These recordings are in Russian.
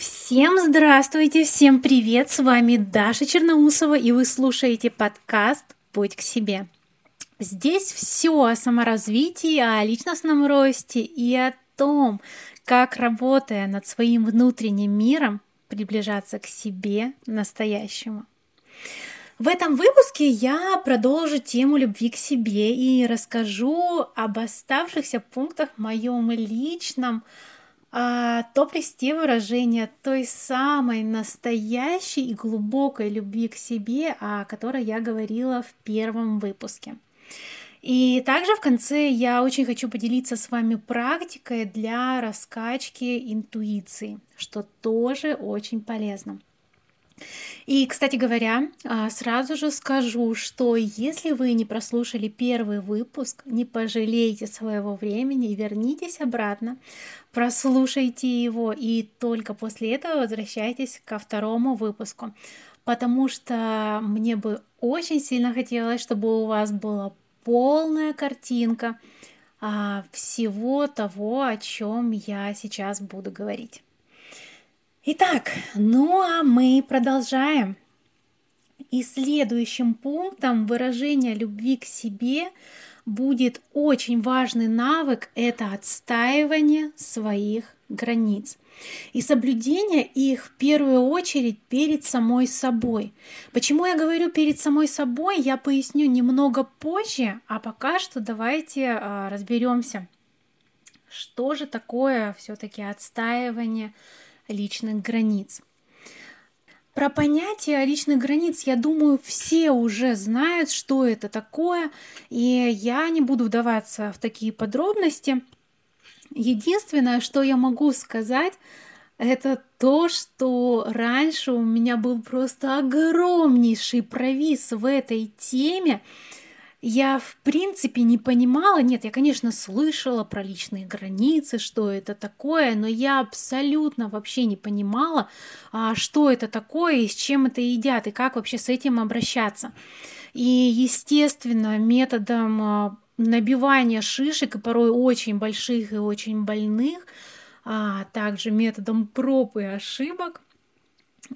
Всем здравствуйте, всем привет, с вами Даша Черноусова, и вы слушаете подкаст «Путь к себе». Здесь все о саморазвитии, о личностном росте и о том, как, работая над своим внутренним миром, приближаться к себе настоящему. В этом выпуске я продолжу тему любви к себе и расскажу об оставшихся пунктах в моем личном а, топ-листе выражение той самой настоящей и глубокой любви к себе, о которой я говорила в первом выпуске. И также в конце я очень хочу поделиться с вами практикой для раскачки интуиции, что тоже очень полезно. И, кстати говоря, а, сразу же скажу, что если вы не прослушали первый выпуск, не пожалейте своего времени, вернитесь обратно, прослушайте его и только после этого возвращайтесь ко второму выпуску, потому что мне бы очень сильно хотелось, чтобы у вас была полная картинка а, всего того, о чем я сейчас буду говорить. Итак, ну а мы продолжаем. И следующим пунктом выражения любви к себе будет очень важный навык – это отстаивание своих границ и соблюдение их в первую очередь перед самой собой. Почему я говорю перед самой собой, я поясню немного позже, а пока что давайте а, разберемся, что же такое все-таки отстаивание личных границ. Про понятие личных границ, я думаю, все уже знают, что это такое, и я не буду вдаваться в такие подробности. Единственное, что я могу сказать, это то, что раньше у меня был просто огромнейший провис в этой теме, я в принципе не понимала, нет, я, конечно, слышала про личные границы, что это такое, но я абсолютно вообще не понимала, а, что это такое и с чем это едят, и как вообще с этим обращаться. И, естественно, методом а, набивания шишек, и порой очень больших и очень больных, а также методом проб и ошибок –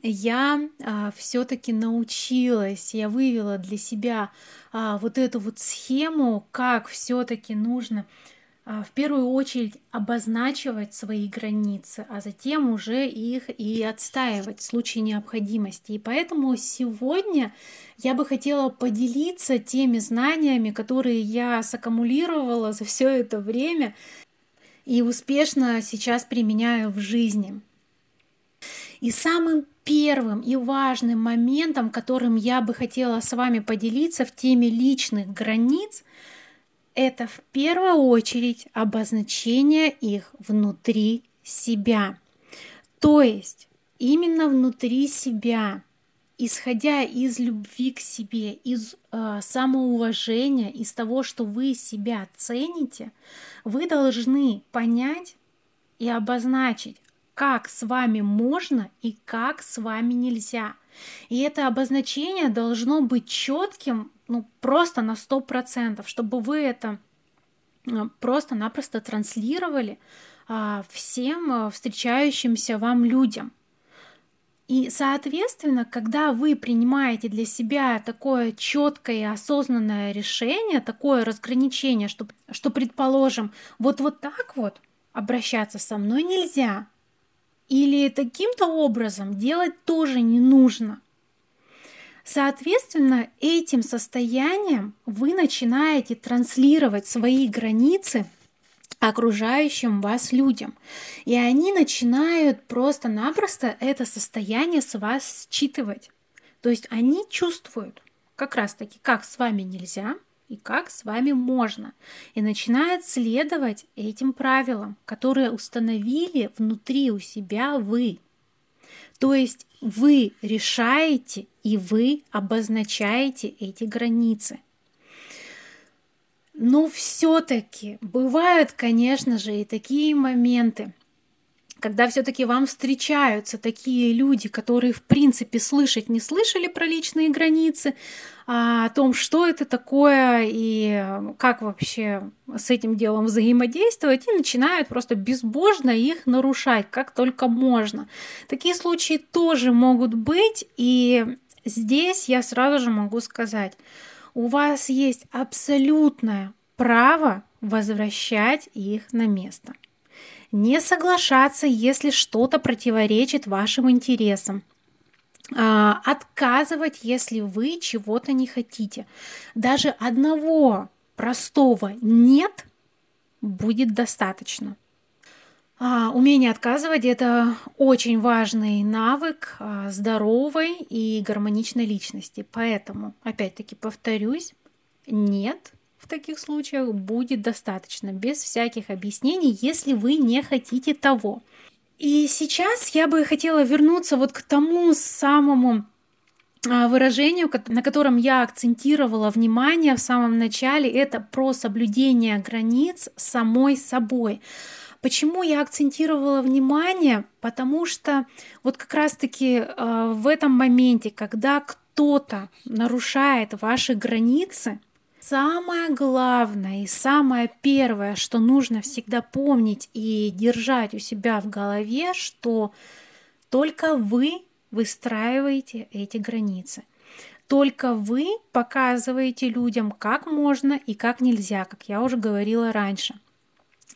я а, все-таки научилась, я вывела для себя а, вот эту вот схему, как все-таки нужно а, в первую очередь обозначивать свои границы, а затем уже их и отстаивать в случае необходимости. И поэтому сегодня я бы хотела поделиться теми знаниями, которые я саккумулировала за все это время и успешно сейчас применяю в жизни. И самым первым и важным моментом, которым я бы хотела с вами поделиться в теме личных границ, это в первую очередь обозначение их внутри себя. То есть именно внутри себя, исходя из любви к себе, из э, самоуважения, из того, что вы себя цените, вы должны понять и обозначить, как с вами можно и как с вами нельзя. И это обозначение должно быть четким, ну, просто на 100%, чтобы вы это а, просто-напросто транслировали а, всем а, встречающимся вам людям. И, соответственно, когда вы принимаете для себя такое четкое и осознанное решение, такое разграничение, что, что предположим, вот вот так вот обращаться со мной нельзя, или таким-то образом делать тоже не нужно. Соответственно, этим состоянием вы начинаете транслировать свои границы окружающим вас людям. И они начинают просто-напросто это состояние с вас считывать. То есть они чувствуют как раз-таки, как с вами нельзя, и как с вами можно. И начинает следовать этим правилам, которые установили внутри у себя вы. То есть вы решаете и вы обозначаете эти границы. Но все-таки бывают, конечно же, и такие моменты, когда все-таки вам встречаются такие люди, которые в принципе слышать не слышали про личные границы, а, о том, что это такое и как вообще с этим делом взаимодействовать, и начинают просто безбожно их нарушать, как только можно. Такие случаи тоже могут быть, и здесь я сразу же могу сказать, у вас есть абсолютное право возвращать их на место. Не соглашаться, если что-то противоречит вашим интересам. А, отказывать, если вы чего-то не хотите. Даже одного простого «нет» будет достаточно. А, умение отказывать – это очень важный навык а, здоровой и гармоничной личности. Поэтому, опять-таки, повторюсь, нет в таких случаях будет достаточно, без всяких объяснений, если вы не хотите того. И сейчас я бы хотела вернуться вот к тому самому а, выражению, на котором я акцентировала внимание в самом начале, это про соблюдение границ самой собой. Почему я акцентировала внимание? Потому что вот как раз-таки э, в этом моменте, когда кто-то нарушает ваши границы, Самое главное и самое первое, что нужно всегда помнить и держать у себя в голове, что только вы выстраиваете эти границы. Только вы показываете людям, как можно и как нельзя, как я уже говорила раньше.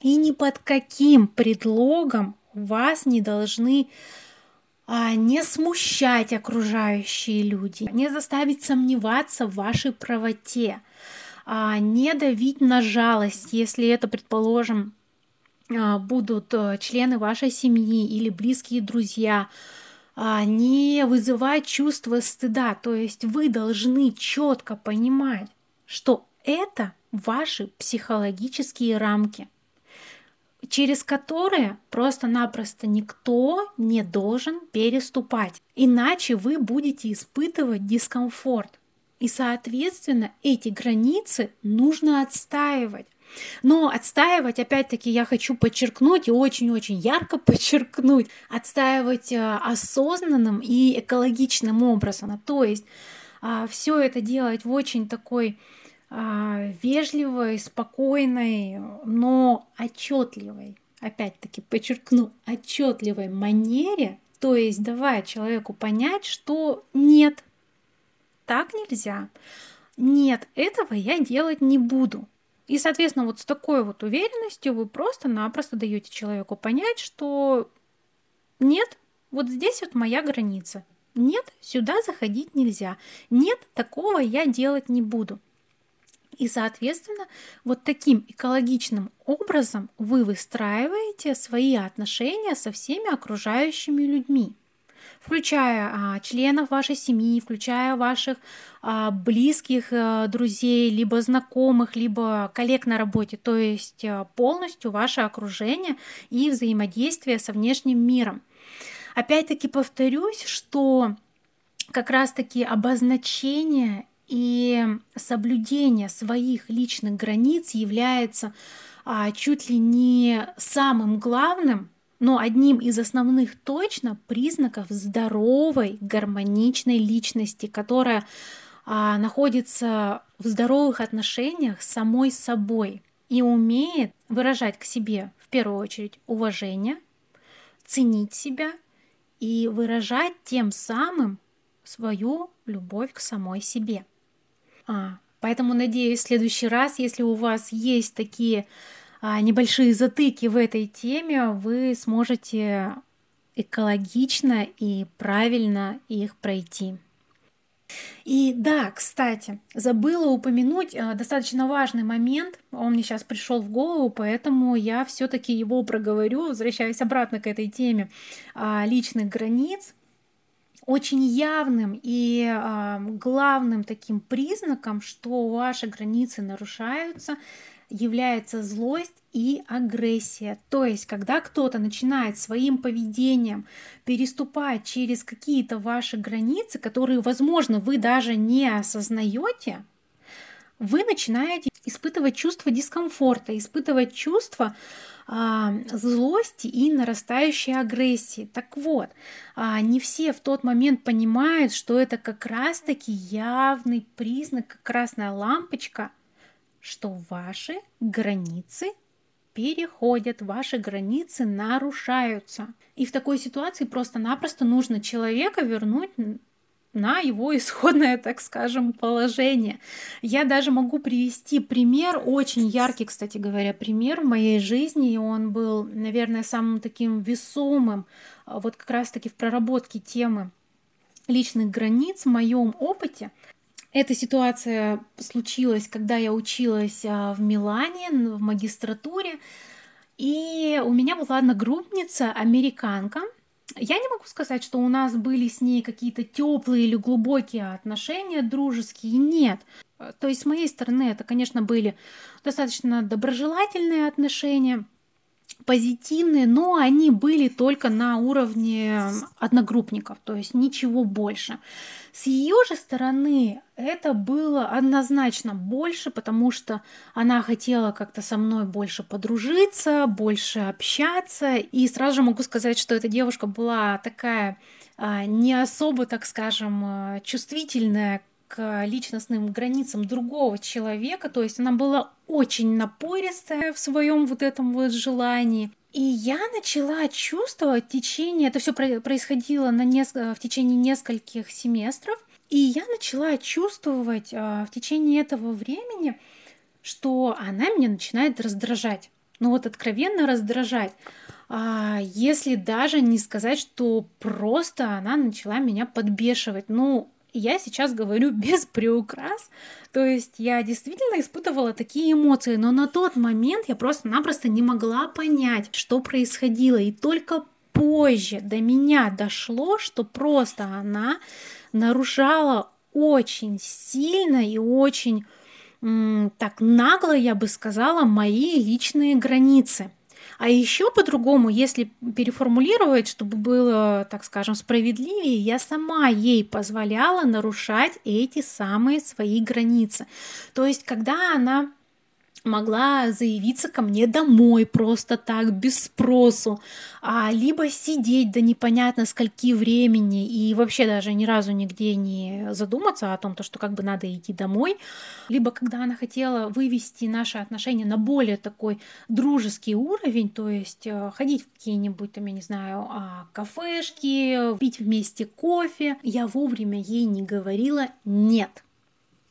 И ни под каким предлогом вас не должны не смущать окружающие люди, не заставить сомневаться в вашей правоте, а, не давить на жалость, если это, предположим, а, будут э, члены вашей семьи или близкие друзья, не вызывать чувство стыда. То есть вы должны четко понимать, что это ваши психологические рамки – через которые просто-напросто никто не должен переступать. Иначе вы будете испытывать дискомфорт. И, соответственно, эти границы нужно отстаивать. Но отстаивать, опять-таки, я хочу подчеркнуть и очень-очень ярко подчеркнуть, отстаивать э, осознанным и экологичным образом. То есть а, все это делать в очень такой вежливой, спокойной, но отчетливой, опять-таки подчеркну, отчетливой манере, то есть давая человеку понять, что нет, так нельзя, нет, этого я делать не буду. И, соответственно, вот с такой вот уверенностью вы просто-напросто даете человеку понять, что нет, вот здесь вот моя граница. Нет, сюда заходить нельзя. Нет, такого я делать не буду. И, соответственно, вот таким экологичным образом вы выстраиваете свои отношения со всеми окружающими людьми включая а, членов вашей семьи, включая ваших а, близких а, друзей, либо знакомых, либо коллег на работе, то есть а, полностью ваше окружение и взаимодействие со внешним миром. Опять-таки повторюсь, что как раз-таки обозначение и соблюдение своих личных границ является а, чуть ли не самым главным, но одним из основных точно признаков здоровой, гармоничной личности, которая а, находится в здоровых отношениях с самой собой и умеет выражать к себе в первую очередь уважение, ценить себя и выражать тем самым свою любовь к самой себе. А, поэтому надеюсь, в следующий раз, если у вас есть такие а, небольшие затыки в этой теме, вы сможете экологично и правильно их пройти. И да, кстати, забыла упомянуть э, достаточно важный момент. Он мне сейчас пришел в голову, поэтому я все-таки его проговорю, возвращаясь обратно к этой теме э, личных границ очень явным и э, главным таким признаком, что ваши границы нарушаются, является злость и агрессия. То есть, когда кто-то начинает своим поведением переступать через какие-то ваши границы, которые, возможно, вы даже не осознаете, вы начинаете испытывать чувство дискомфорта, испытывать чувство а, злости и нарастающей агрессии. Так вот, а, не все в тот момент понимают, что это как раз-таки явный признак, красная лампочка, что ваши границы переходят, ваши границы нарушаются. И в такой ситуации просто-напросто нужно человека вернуть на его исходное, так скажем, положение. Я даже могу привести пример, очень яркий, кстати говоря, пример в моей жизни, и он был, наверное, самым таким весомым, а, вот как раз-таки в проработке темы личных границ в моем опыте. Эта ситуация случилась, когда я училась а, в Милане в магистратуре, и у меня была одногруппница, американка, я не могу сказать, что у нас были с ней какие-то теплые или глубокие отношения, дружеские. Нет. То есть с моей стороны это, конечно, были достаточно доброжелательные отношения позитивные, но они были только на уровне одногруппников, то есть ничего больше. С ее же стороны это было однозначно больше, потому что она хотела как-то со мной больше подружиться, больше общаться. И сразу же могу сказать, что эта девушка была такая а, не особо, так скажем, а, чувствительная к личностным границам другого человека, то есть она была очень напористая в своем вот этом вот желании. И я начала чувствовать течение, это все происходило на неск... в течение нескольких семестров, и я начала чувствовать а, в течение этого времени, что она меня начинает раздражать. Ну вот откровенно раздражать. А, если даже не сказать, что просто она начала меня подбешивать. Ну, я сейчас говорю без приукрас, то есть я действительно испытывала такие эмоции, но на тот момент я просто-напросто не могла понять, что происходило, и только позже до меня дошло, что просто она нарушала очень сильно и очень так нагло, я бы сказала, мои личные границы. А еще по-другому, если переформулировать, чтобы было, так скажем, справедливее, я сама ей позволяла нарушать эти самые свои границы. То есть, когда она могла заявиться ко мне домой просто так, без спросу, а, либо сидеть до непонятно скольки времени и вообще даже ни разу нигде не задуматься о том, то, что как бы надо идти домой, либо когда она хотела вывести наши отношения на более такой дружеский уровень, то есть э, ходить в какие-нибудь там, я не знаю, а, кафешки, пить вместе кофе, я вовремя ей не говорила «нет».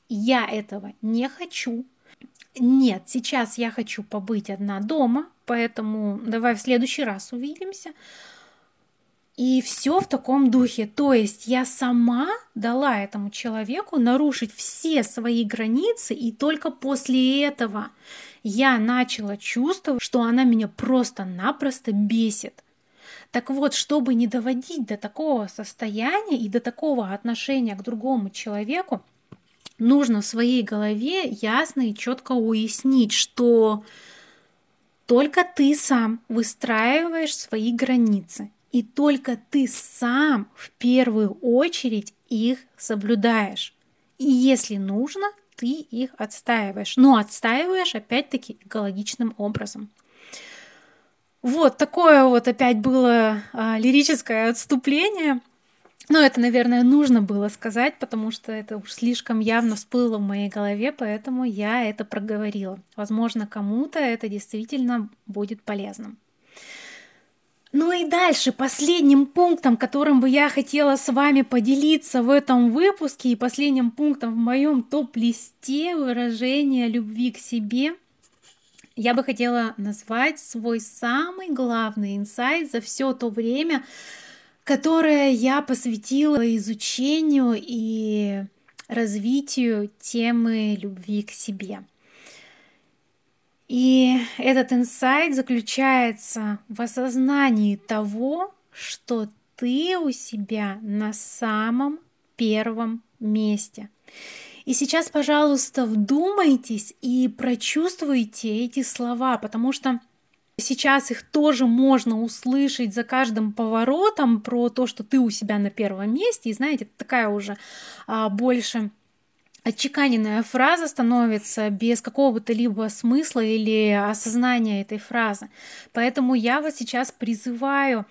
Я этого не хочу, нет, сейчас я хочу побыть одна дома, поэтому давай в следующий раз увидимся. И все в таком духе. То есть я сама дала этому человеку нарушить все свои границы, и только после этого я начала чувствовать, что она меня просто-напросто бесит. Так вот, чтобы не доводить до такого состояния и до такого отношения к другому человеку, нужно в своей голове ясно и четко уяснить, что только ты сам выстраиваешь свои границы, и только ты сам в первую очередь их соблюдаешь. И если нужно, ты их отстаиваешь. Но отстаиваешь опять-таки экологичным образом. Вот такое вот опять было а, лирическое отступление. Ну, это, наверное, нужно было сказать, потому что это уж слишком явно всплыло в моей голове, поэтому я это проговорила. Возможно, кому-то это действительно будет полезным. Ну и дальше, последним пунктом, которым бы я хотела с вами поделиться в этом выпуске и последним пунктом в моем топ-листе выражения любви к себе, я бы хотела назвать свой самый главный инсайт за все то время, которое я посвятила изучению и развитию темы любви к себе. И этот инсайт заключается в осознании того, что ты у себя на самом первом месте. И сейчас, пожалуйста, вдумайтесь и прочувствуйте эти слова, потому что Сейчас их тоже можно услышать за каждым поворотом про то, что ты у себя на первом месте. И знаете, такая уже а, больше отчеканенная фраза становится без какого-то либо смысла или осознания этой фразы. Поэтому я вас сейчас призываю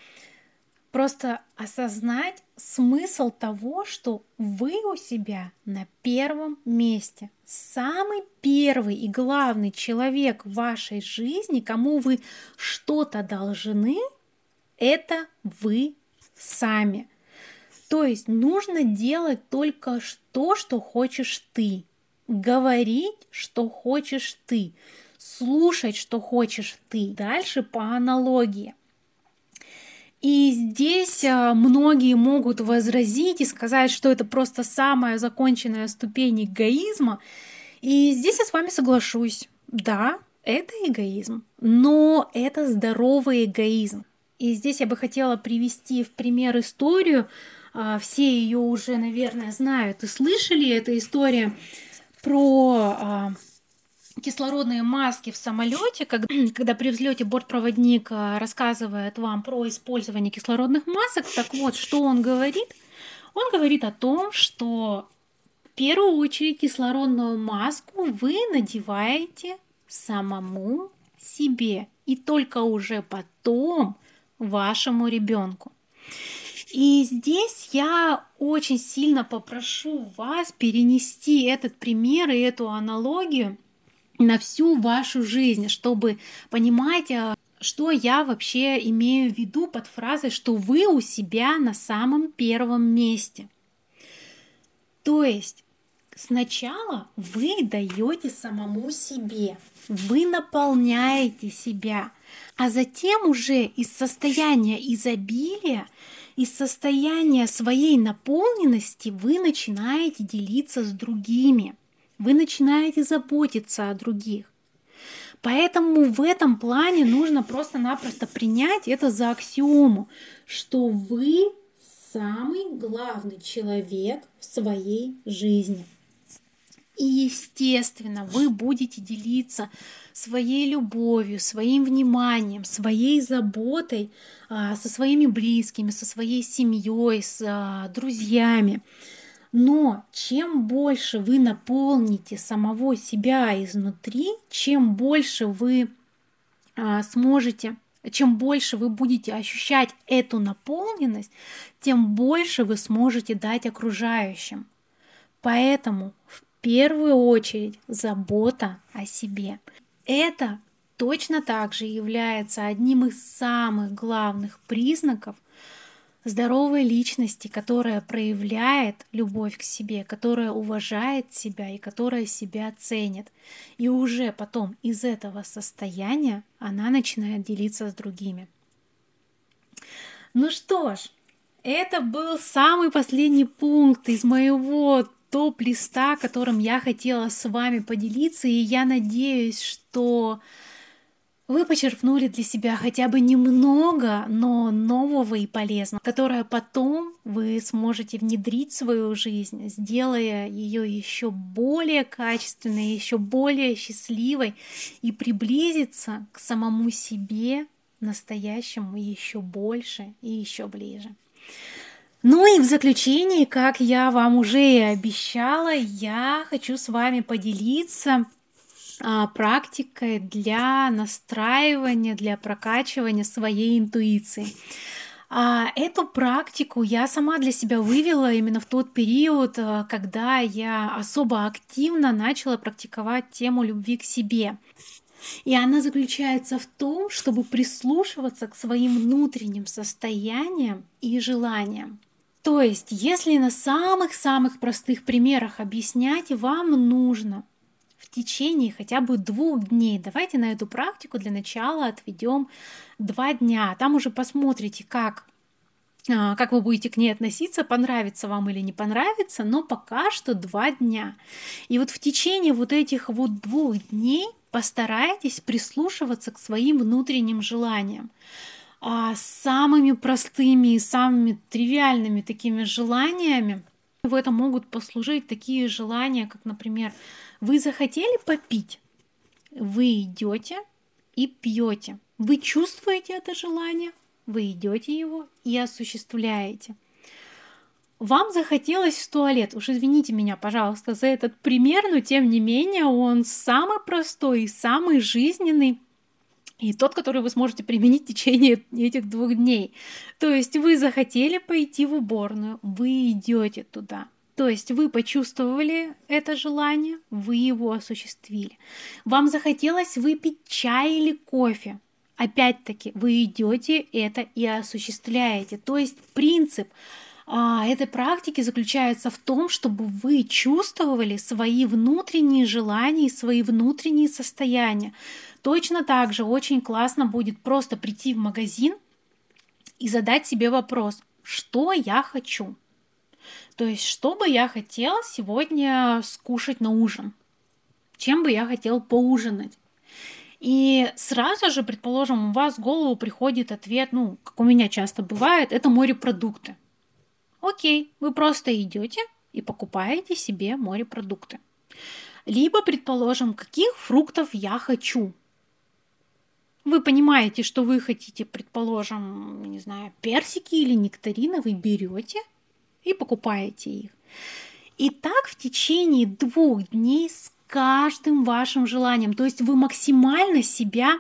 просто осознать смысл того, что вы у себя на первом месте. Самый первый и главный человек в вашей жизни, кому вы что-то должны, это вы сами. То есть нужно делать только то, что хочешь ты, говорить, что хочешь ты, слушать, что хочешь ты. Дальше по аналогии. И здесь а, многие могут возразить и сказать, что это просто самая законченная ступень эгоизма. И здесь я с вами соглашусь. Да, это эгоизм, но это здоровый эгоизм. И здесь я бы хотела привести в пример историю. А, все ее уже, наверное, знают и слышали. Это история про а, кислородные маски в самолете, когда, когда при взлете бортпроводник а, рассказывает вам про использование кислородных масок, так вот, что он говорит? Он говорит о том, что в первую очередь кислородную маску вы надеваете самому себе, и только уже потом вашему ребенку. И здесь я очень сильно попрошу вас перенести этот пример и эту аналогию на всю вашу жизнь, чтобы понимать, а, что я вообще имею в виду под фразой, что вы у себя на самом первом месте. То есть сначала вы даете самому себе, вы наполняете себя, а затем уже из состояния изобилия, из состояния своей наполненности вы начинаете делиться с другими, вы начинаете заботиться о других. Поэтому в этом плане нужно просто-напросто принять это за аксиому, что вы самый главный человек в своей жизни. И, естественно, вы будете делиться своей любовью, своим вниманием, своей заботой а, со своими близкими, со своей семьей, с а, друзьями. Но чем больше вы наполните самого себя изнутри, чем больше вы а, сможете, чем больше вы будете ощущать эту наполненность, тем больше вы сможете дать окружающим. Поэтому в первую очередь забота о себе. Это точно так же является одним из самых главных признаков здоровой личности, которая проявляет любовь к себе, которая уважает себя и которая себя ценит. И уже потом из этого состояния она начинает делиться с другими. Ну что ж, это был самый последний пункт из моего топ-листа, которым я хотела с вами поделиться, и я надеюсь, что вы почерпнули для себя хотя бы немного, но нового и полезного, которое потом вы сможете внедрить в свою жизнь, сделая ее еще более качественной, еще более счастливой и приблизиться к самому себе настоящему еще больше и еще ближе. Ну и в заключении, как я вам уже и обещала, я хочу с вами поделиться практикой для настраивания, для прокачивания своей интуиции. А эту практику я сама для себя вывела именно в тот период, а, когда я особо активно начала практиковать тему любви к себе. И она заключается в том, чтобы прислушиваться к своим внутренним состояниям и желаниям. То есть, если на самых-самых простых примерах объяснять, вам нужно в течение хотя бы двух дней. Давайте на эту практику для начала отведем два дня. Там уже посмотрите, как а, как вы будете к ней относиться, понравится вам или не понравится, но пока что два дня. И вот в течение вот этих вот двух дней постарайтесь прислушиваться к своим внутренним желаниям а, самыми простыми и самыми тривиальными такими желаниями. В этом могут послужить такие желания, как, например, вы захотели попить, вы идете и пьете. Вы чувствуете это желание, вы идете его и осуществляете. вам захотелось в туалет. Уж извините меня, пожалуйста, за этот пример, но тем не менее он самый простой и самый жизненный. И тот, который вы сможете применить в течение этих двух дней. То есть вы захотели пойти в уборную, вы идете туда. То есть вы почувствовали это желание, вы его осуществили. Вам захотелось выпить чай или кофе. Опять-таки, вы идете это и осуществляете. То есть принцип а, этой практики заключается в том, чтобы вы чувствовали свои внутренние желания и свои внутренние состояния. Точно так же очень классно будет просто прийти в магазин и задать себе вопрос, что я хочу. То есть, что бы я хотел сегодня скушать на ужин? Чем бы я хотел поужинать? И сразу же, предположим, у вас в голову приходит ответ, ну, как у меня часто бывает, это морепродукты. Окей, вы просто идете и покупаете себе морепродукты. Либо, предположим, каких фруктов я хочу. Вы понимаете, что вы хотите, предположим, не знаю, персики или нектарины, вы берете – и покупаете их. И так в течение двух дней с каждым вашим желанием. То есть вы максимально себя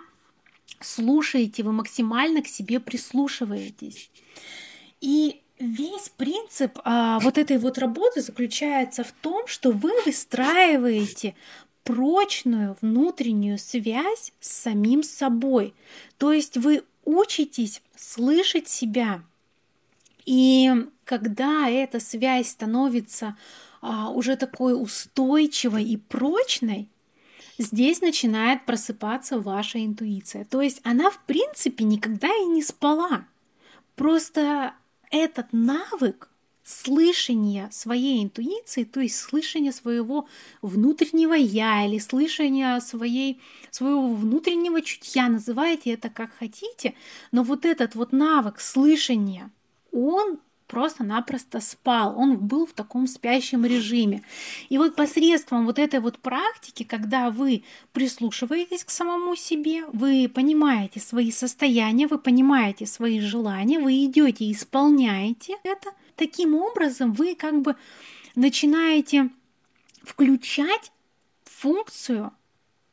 слушаете, вы максимально к себе прислушиваетесь. И весь принцип а, вот этой вот работы заключается в том, что вы выстраиваете прочную внутреннюю связь с самим собой. То есть вы учитесь слышать себя, и когда эта связь становится а, уже такой устойчивой и прочной, здесь начинает просыпаться ваша интуиция. То есть она, в принципе, никогда и не спала. Просто этот навык слышания своей интуиции, то есть слышания своего внутреннего я или слышания своей, своего внутреннего чутья, называйте это как хотите, но вот этот вот навык слышания он просто-напросто спал, он был в таком спящем режиме. И вот посредством вот этой вот практики, когда вы прислушиваетесь к самому себе, вы понимаете свои состояния, вы понимаете свои желания, вы идете и исполняете это, таким образом вы как бы начинаете включать функцию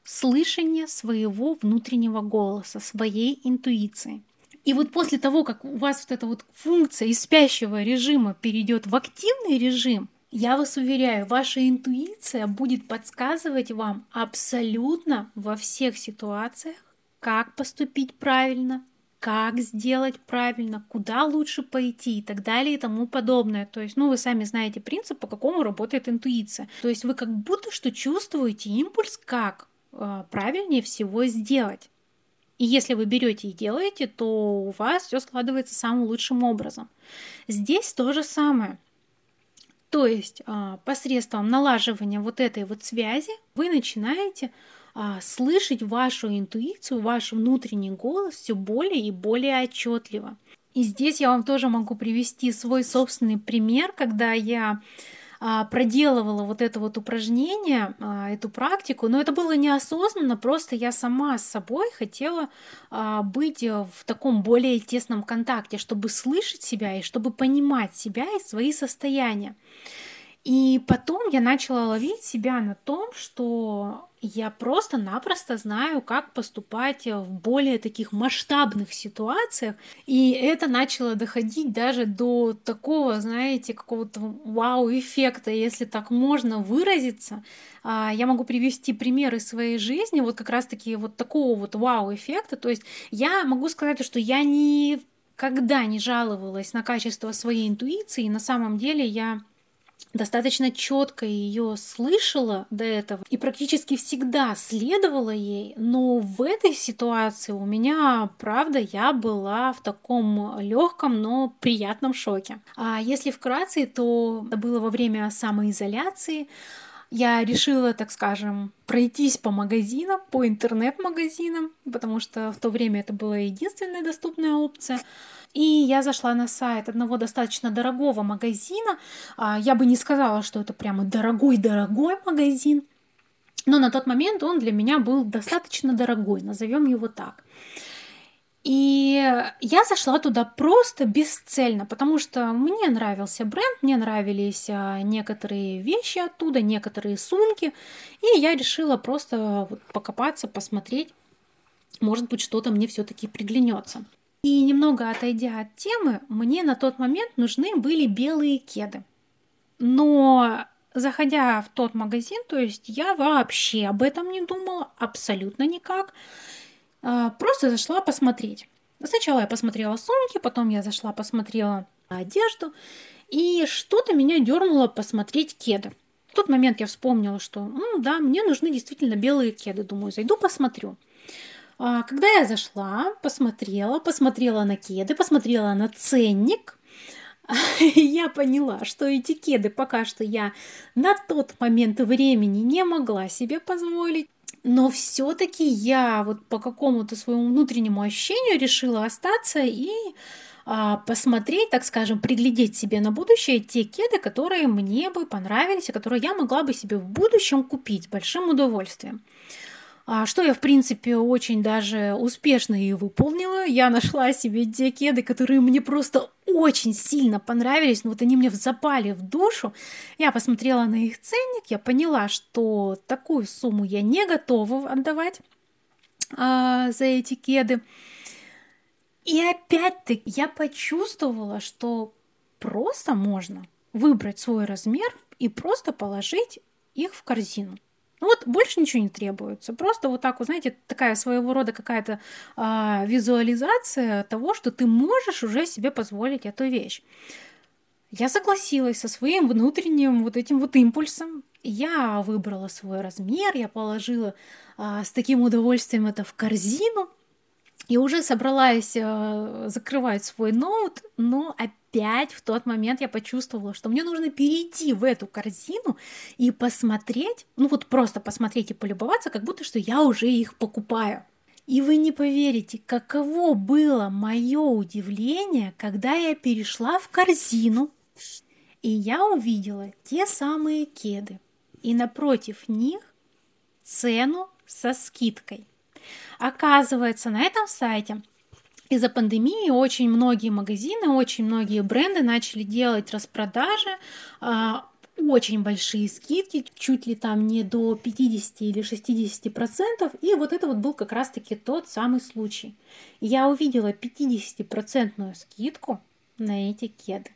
слышания своего внутреннего голоса, своей интуиции. И вот после того, как у вас вот эта вот функция из спящего режима перейдет в активный режим, я вас уверяю, ваша интуиция будет подсказывать вам абсолютно во всех ситуациях, как поступить правильно, как сделать правильно, куда лучше пойти и так далее и тому подобное. То есть, ну, вы сами знаете принцип, по какому работает интуиция. То есть вы как будто что чувствуете импульс, как э, правильнее всего сделать. И если вы берете и делаете, то у вас все складывается самым лучшим образом. Здесь то же самое. То есть а, посредством налаживания вот этой вот связи вы начинаете а, слышать вашу интуицию, ваш внутренний голос все более и более отчетливо. И здесь я вам тоже могу привести свой собственный пример, когда я проделывала вот это вот упражнение, а, эту практику, но это было неосознанно, просто я сама с собой хотела а, быть в таком более тесном контакте, чтобы слышать себя и чтобы понимать себя и свои состояния. И потом я начала ловить себя на том, что я просто-напросто знаю, как поступать в более таких масштабных ситуациях. И это начало доходить даже до такого, знаете, какого-то вау-эффекта, если так можно выразиться. А, я могу привести примеры своей жизни, вот как раз-таки вот такого вот вау-эффекта. То есть я могу сказать, что я никогда не жаловалась на качество своей интуиции, на самом деле я достаточно четко ее слышала до этого и практически всегда следовала ей, но в этой ситуации у меня, правда, я была в таком легком, но приятном шоке. А если вкратце, то это было во время самоизоляции. Я решила, так скажем, пройтись по магазинам, по интернет-магазинам, потому что в то время это была единственная доступная опция. И я зашла на сайт одного достаточно дорогого магазина. А, я бы не сказала, что это прямо дорогой-дорогой магазин, но на тот момент он для меня был достаточно дорогой, назовем его так. И я зашла туда просто бесцельно, потому что мне нравился бренд, мне нравились а, некоторые вещи оттуда, некоторые сумки, и я решила просто покопаться, посмотреть, может быть, что-то мне все-таки приглянется. И немного отойдя от темы, мне на тот момент нужны были белые кеды. Но заходя в тот магазин, то есть я вообще об этом не думала, абсолютно никак. А, просто зашла посмотреть. Сначала я посмотрела сумки, потом я зашла посмотрела одежду, и что-то меня дернуло посмотреть кеды. В тот момент я вспомнила, что ну, да, мне нужны действительно белые кеды. Думаю, зайду посмотрю. А, когда я зашла, посмотрела, посмотрела на кеды, посмотрела на ценник, я поняла, что эти кеды пока что я на тот момент времени не могла себе позволить. Но все-таки я вот по какому-то своему внутреннему ощущению решила остаться и а, посмотреть, так скажем, приглядеть себе на будущее те кеды, которые мне бы понравились, и которые я могла бы себе в будущем купить большим удовольствием. А что я, в принципе, очень даже успешно и выполнила. Я нашла себе те кеды, которые мне просто очень сильно понравились, но вот они мне запали в душу. Я посмотрела на их ценник, я поняла, что такую сумму я не готова отдавать а, за эти кеды. И опять-таки я почувствовала, что просто можно выбрать свой размер и просто положить их в корзину. Ну вот больше ничего не требуется. Просто вот так вот, знаете, такая своего рода какая-то а, визуализация того, что ты можешь уже себе позволить эту вещь. Я согласилась со своим внутренним вот этим вот импульсом. Я выбрала свой размер, я положила а, с таким удовольствием это в корзину и уже собралась а, закрывать свой ноут, но опять опять в тот момент я почувствовала, что мне нужно перейти в эту корзину и посмотреть, ну вот просто посмотреть и полюбоваться, как будто что я уже их покупаю. И вы не поверите, каково было мое удивление, когда я перешла в корзину, и я увидела те самые кеды, и напротив них цену со скидкой. Оказывается, на этом сайте из-за пандемии очень многие магазины, очень многие бренды начали делать распродажи, а, очень большие скидки, чуть ли там не до 50 или 60 процентов. И вот это вот был как раз-таки тот самый случай. Я увидела 50 процентную скидку на эти кеды.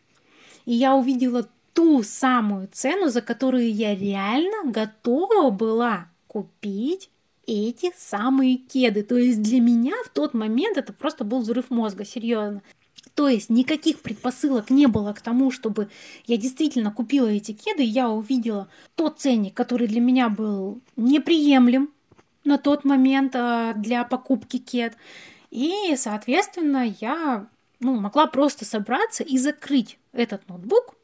И я увидела ту самую цену, за которую я реально готова была купить эти самые кеды. То есть для меня в тот момент это просто был взрыв мозга, серьезно. То есть никаких предпосылок не было к тому, чтобы я действительно купила эти кеды, я увидела тот ценник, который для меня был неприемлем на тот момент а, для покупки кед. И, соответственно, я ну, могла просто собраться и закрыть этот ноутбук,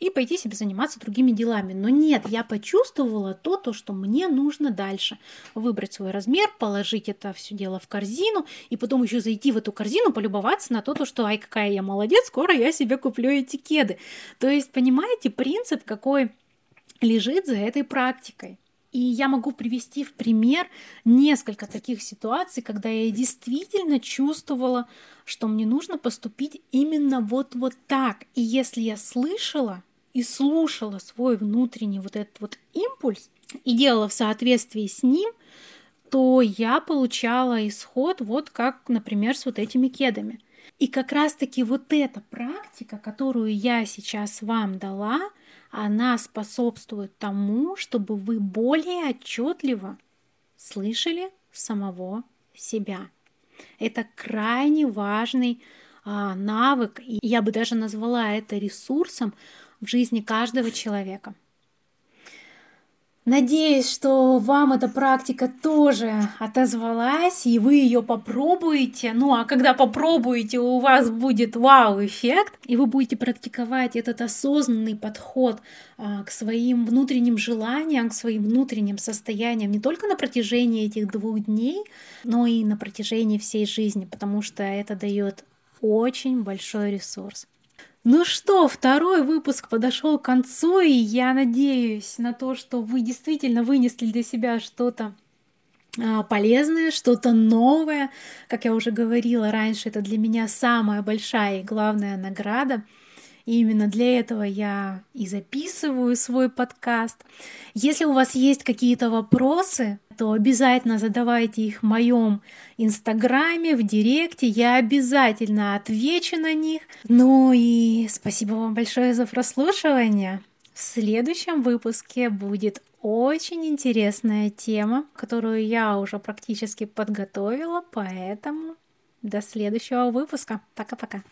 и пойти себе заниматься другими делами. Но нет, я почувствовала то, то, что мне нужно дальше. Выбрать свой размер, положить это все дело в корзину, и потом еще зайти в эту корзину, полюбоваться на то, то что ай, какая я молодец, скоро я себе куплю эти кеды. То есть, понимаете, принцип какой лежит за этой практикой. И я могу привести в пример несколько таких ситуаций, когда я действительно чувствовала, что мне нужно поступить именно вот вот так. И если я слышала и слушала свой внутренний вот этот вот импульс и делала в соответствии с ним, то я получала исход вот как, например, с вот этими кедами. И как раз-таки вот эта практика, которую я сейчас вам дала, она способствует тому, чтобы вы более отчетливо слышали самого себя. Это крайне важный а, навык, и я бы даже назвала это ресурсом, в жизни каждого человека. Надеюсь, что вам эта практика тоже отозвалась, и вы ее попробуете. Ну а когда попробуете, у вас будет вау-эффект, и вы будете практиковать этот осознанный подход а, к своим внутренним желаниям, к своим внутренним состояниям не только на протяжении этих двух дней, но и на протяжении всей жизни, потому что это дает очень большой ресурс. Ну что, второй выпуск подошел к концу, и я надеюсь на то, что вы действительно вынесли для себя что-то а, полезное, что-то новое. Как я уже говорила раньше, это для меня самая большая и главная награда. И именно для этого я и записываю свой подкаст. Если у вас есть какие-то вопросы, то обязательно задавайте их в моем инстаграме, в директе. Я обязательно отвечу на них. Ну и спасибо вам большое за прослушивание. В следующем выпуске будет очень интересная тема, которую я уже практически подготовила, поэтому до следующего выпуска. Пока-пока.